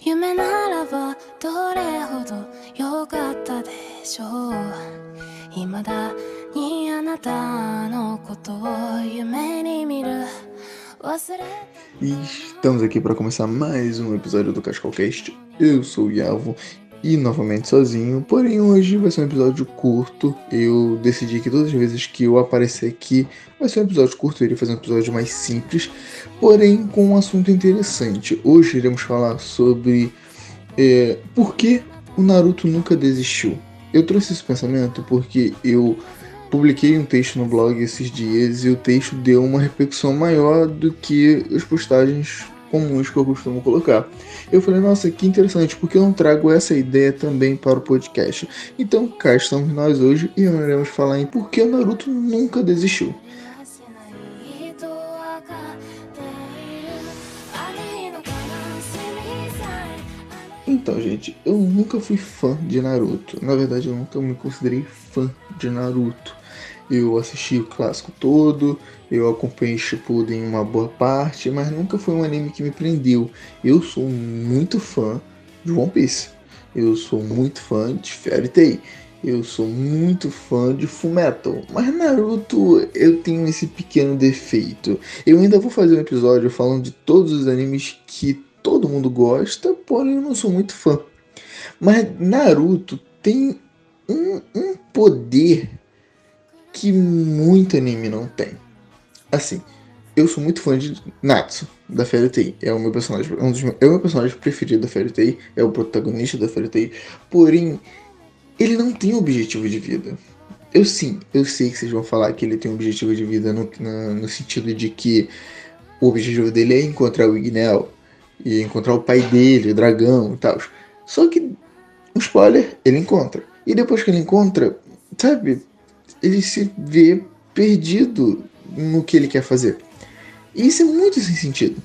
夢ならばどれほど良かったでしょう未だにあなたのことを夢に見る忘れ E estamos aqui para começar mais um episódio do Cascalcast. Eu sou o Yavo e novamente sozinho, porém hoje vai ser um episódio curto. Eu decidi que todas as vezes que eu aparecer aqui vai ser um episódio curto, eu iria fazer um episódio mais simples, porém com um assunto interessante. Hoje iremos falar sobre é, por que o Naruto nunca desistiu. Eu trouxe esse pensamento porque eu publiquei um texto no blog esses dias e o texto deu uma repercussão maior do que as postagens comuns que eu costumo colocar. Eu falei, nossa, que interessante, porque eu não trago essa ideia também para o podcast. Então cá estamos nós hoje e iremos falar em por que o Naruto nunca desistiu. Então, gente, eu nunca fui fã de Naruto. Na verdade, eu nunca me considerei fã de Naruto. Eu assisti o clássico todo, eu acompanhei Shippuden em uma boa parte, mas nunca foi um anime que me prendeu. Eu sou muito fã de One Piece. Eu sou muito fã de Fairy Tail. Eu sou muito fã de Fullmetal. Mas Naruto, eu tenho esse pequeno defeito. Eu ainda vou fazer um episódio falando de todos os animes que todo mundo gosta, porém eu não sou muito fã. Mas Naruto tem um, um poder que muito anime não tem. Assim, eu sou muito fã de Natsu, da Fairy. É o meu personagem, é um dos meus, é o meu personagem preferido da Fairy Tail, é o protagonista da Fairy Tail. Porém, ele não tem objetivo de vida. Eu sim, eu sei que vocês vão falar que ele tem um objetivo de vida no, na- no sentido de que o objetivo dele é encontrar o Ignel e encontrar o pai dele, o dragão e tal. Só que, um spoiler, ele encontra. E depois que ele encontra, sabe, ele se vê perdido no que ele quer fazer. E isso é muito sem sentido.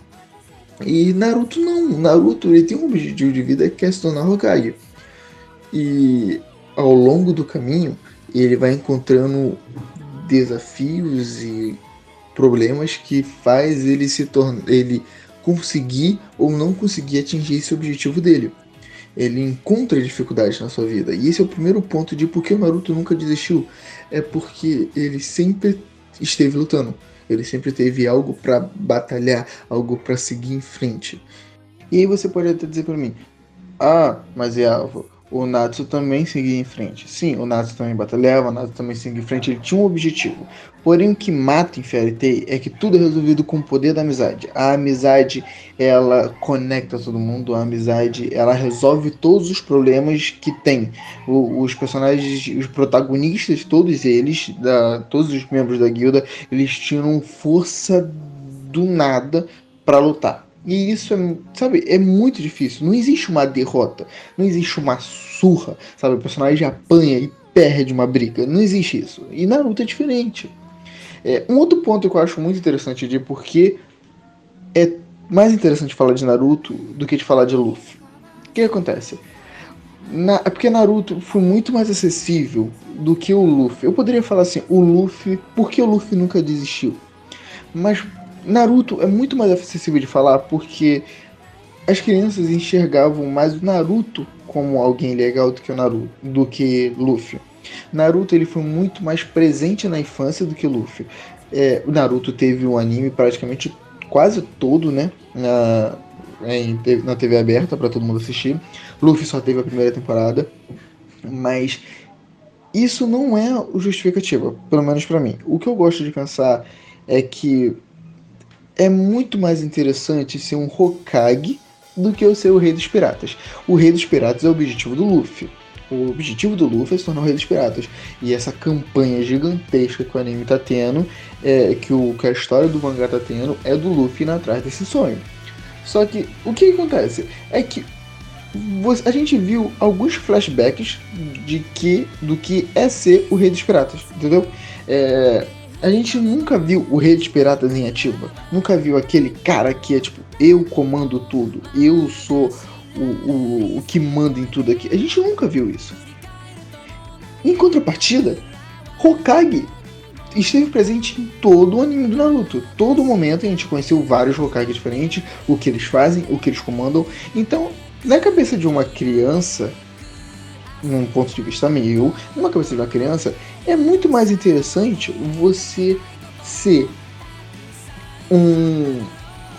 E Naruto não. Naruto ele tem um objetivo de vida que é se tornar Hokage. E ao longo do caminho ele vai encontrando desafios e problemas que faz ele se tornar ele conseguir ou não conseguir atingir esse objetivo dele. Ele encontra dificuldades na sua vida. E esse é o primeiro ponto de por que o Naruto nunca desistiu. É porque ele sempre esteve lutando. Ele sempre teve algo pra batalhar, algo pra seguir em frente. E aí você pode até dizer pra mim: "Ah, mas Yavo, o Natsu também seguia em frente". Sim, o Natsu também batalhava, o Natsu também seguia em frente, ele tinha um objetivo. Porém, o que mata em Fairy é que tudo é resolvido com o poder da amizade. A amizade, ela conecta todo mundo, a amizade, ela resolve todos os problemas que tem. O- os personagens, os protagonistas, todos eles, da, todos os membros da guilda, eles tiram força do nada pra lutar. E isso é, sabe, é muito difícil. Não existe uma derrota, não existe uma surra, sabe? O personagem apanha e perde uma briga. Não existe isso. E Naruto é diferente. É, um outro ponto que eu acho muito interessante de por que é mais interessante falar de Naruto do que de falar de Luffy. O que acontece? Na, é porque Naruto foi muito mais acessível do que o Luffy. Eu poderia falar assim, o Luffy, por que o Luffy nunca desistiu? Mas Naruto é muito mais acessível de falar porque as crianças enxergavam mais o Naruto como alguém legal do que o Naruto, do que Luffy. Naruto ele foi muito mais presente na infância do que Luffy. É, o Naruto teve um anime praticamente quase todo, né, na, em- na TV aberta para todo mundo assistir. Luffy só teve a primeira temporada, mas isso não é o justificativa, pelo menos para mim. O que eu gosto de pensar é que é muito mais interessante ser um Hokage do que eu ser o Rei dos Piratas. O Rei dos Piratas é o objetivo do Luffy. O objetivo do Luffy é se tornar o Rei dos Piratas. E essa campanha gigantesca que o anime tá tendo, é, que, o, que a história do mangá tá tendo, é do Luffy indo atrás desse sonho. Só que o que acontece é que a gente viu alguns flashbacks de que do que é ser o Rei dos Piratas, entendeu? É, a gente nunca viu o Rei dos Piratas em ativa. Nunca viu aquele cara que é tipo, eu comando tudo, eu sou o, o, o que manda em tudo aqui. A gente nunca viu isso. Em contrapartida, Hokage esteve presente em todo o anime do Naruto. Todo momento a gente conheceu vários Hokage diferentes, o que eles fazem, o que eles comandam. Então, na cabeça de uma criança, num ponto de vista meu, numa cabeça de uma criança, é muito mais interessante você ser um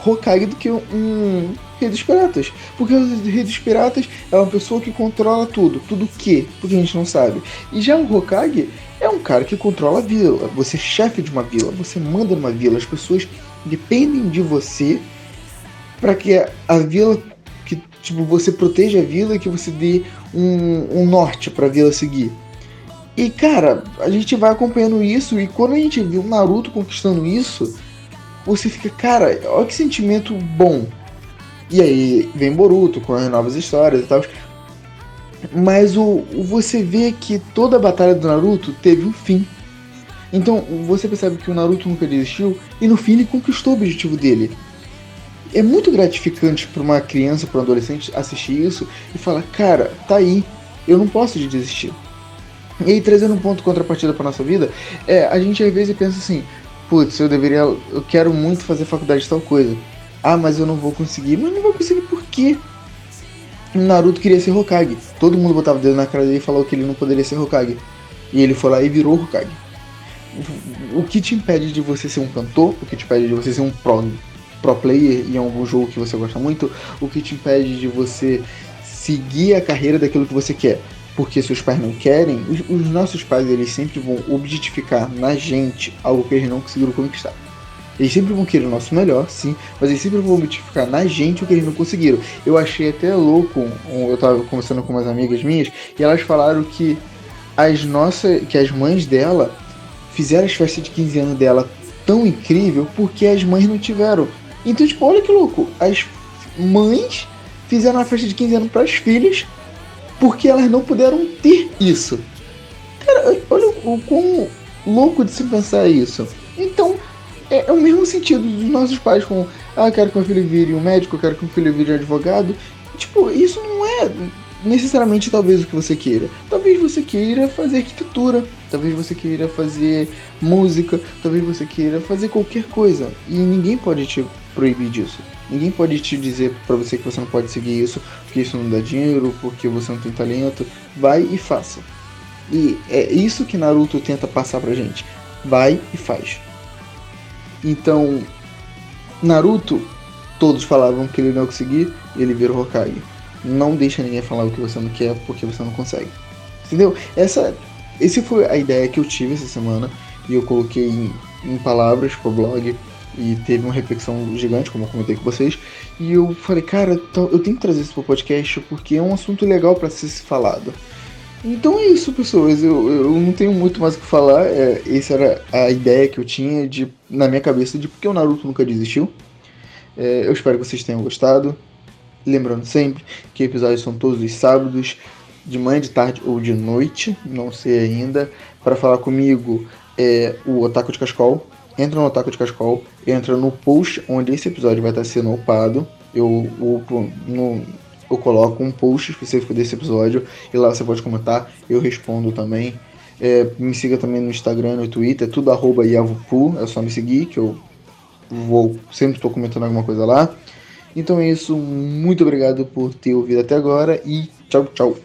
Hokage do que um Rei dos Piratas. Porque o Rei dos Piratas é uma pessoa que controla tudo. Tudo o quê? Porque a gente não sabe. E já o Hokage é um cara que controla a vila. Você é chefe de uma vila, você manda numa vila. As pessoas dependem de você para que a vila tipo você proteja a vila e que você dê um, um norte para a vila seguir. E cara, a gente vai acompanhando isso e quando a gente viu o Naruto conquistando isso, você fica, cara, olha que sentimento bom. E aí vem Boruto com as novas histórias e tal. Mas o, você vê que toda a batalha do Naruto teve um fim. Então você percebe que o Naruto nunca desistiu e no fim ele conquistou o objetivo dele. É muito gratificante para uma criança, para um adolescente assistir isso e falar: cara, tá aí, eu não posso desistir. E aí, trazendo um ponto contrapartida para nossa vida, é, a gente às vezes pensa assim: putz, eu deveria, eu quero muito fazer faculdade de tal coisa. Ah, mas eu não vou conseguir. Mas não vou conseguir por quê? Naruto queria ser Hokage. Todo mundo botava o dedo na cara dele e falou que ele não poderia ser Hokage. E ele foi lá e virou Hokage. O que te impede de você ser um cantor? O que te impede de você ser um pro, pro player em algum jogo que você gosta muito? O que te impede de você seguir a carreira daquilo que você quer? porque seus pais não querem, os, os, nossos pais eles sempre vão objetificar na gente algo que eles não conseguiram conquistar. Eles sempre vão querer o nosso melhor, sim, mas eles sempre vão objetificar na gente o que eles não conseguiram. Eu achei até louco, eu tava conversando com umas amigas minhas, e elas falaram que as nossas, que as mães dela fizeram as festas de 15 anos dela tão incrível porque as mães não tiveram. Então, tipo, olha que louco, as mães fizeram a festa de 15 anos para as filhas porque elas não puderam ter isso. Cara, olha o quão louco de se pensar isso. Então, é, é, o mesmo sentido dos nossos pais com, ah, quero que meu filho vire um médico, quero que meu filho vire um advogado. Tipo, isso não é necessariamente talvez o que você queira. Talvez você queira fazer arquitetura, talvez você queira fazer música, talvez você queira fazer qualquer coisa. E ninguém pode te proibir disso. Ninguém pode te dizer para você que você não pode seguir isso, porque isso não dá dinheiro, porque você não tem talento. Vai e faça. E é isso que Naruto tenta passar pra gente. Vai e faz. Então, Naruto, todos falavam que ele não ia conseguir, ele virou Hokage. Não deixa ninguém falar o que você não quer, porque você não consegue. Entendeu? Essa, essa foi a ideia que eu tive essa semana e eu coloquei em, em palavras pro blog e teve uma reflexão gigante, como eu comentei com vocês. E eu falei, cara, eu tenho que trazer isso pro podcast porque é um assunto legal para ser falado. Então é isso, pessoas. Eu, eu não tenho muito mais o que falar. É, essa era a ideia que eu tinha de, na minha cabeça de porque o Naruto nunca desistiu. É, eu espero que vocês tenham gostado. Lembrando sempre que episódios são todos os sábados, de manhã, de tarde ou de noite, não sei ainda. Para falar comigo é o Otaku de Cascol. Entra no Otaku de Cascol, entra no post onde esse episódio vai estar sendo upado. Eu upo no, eu coloco um post específico desse episódio e lá você pode comentar, eu respondo também. É, me siga também no Instagram, no Twitter, é tudo arroba Iavupu, é só me seguir que eu vou sempre estou comentando alguma coisa lá. Então é isso, muito obrigado por ter ouvido até agora e tchau, tchau.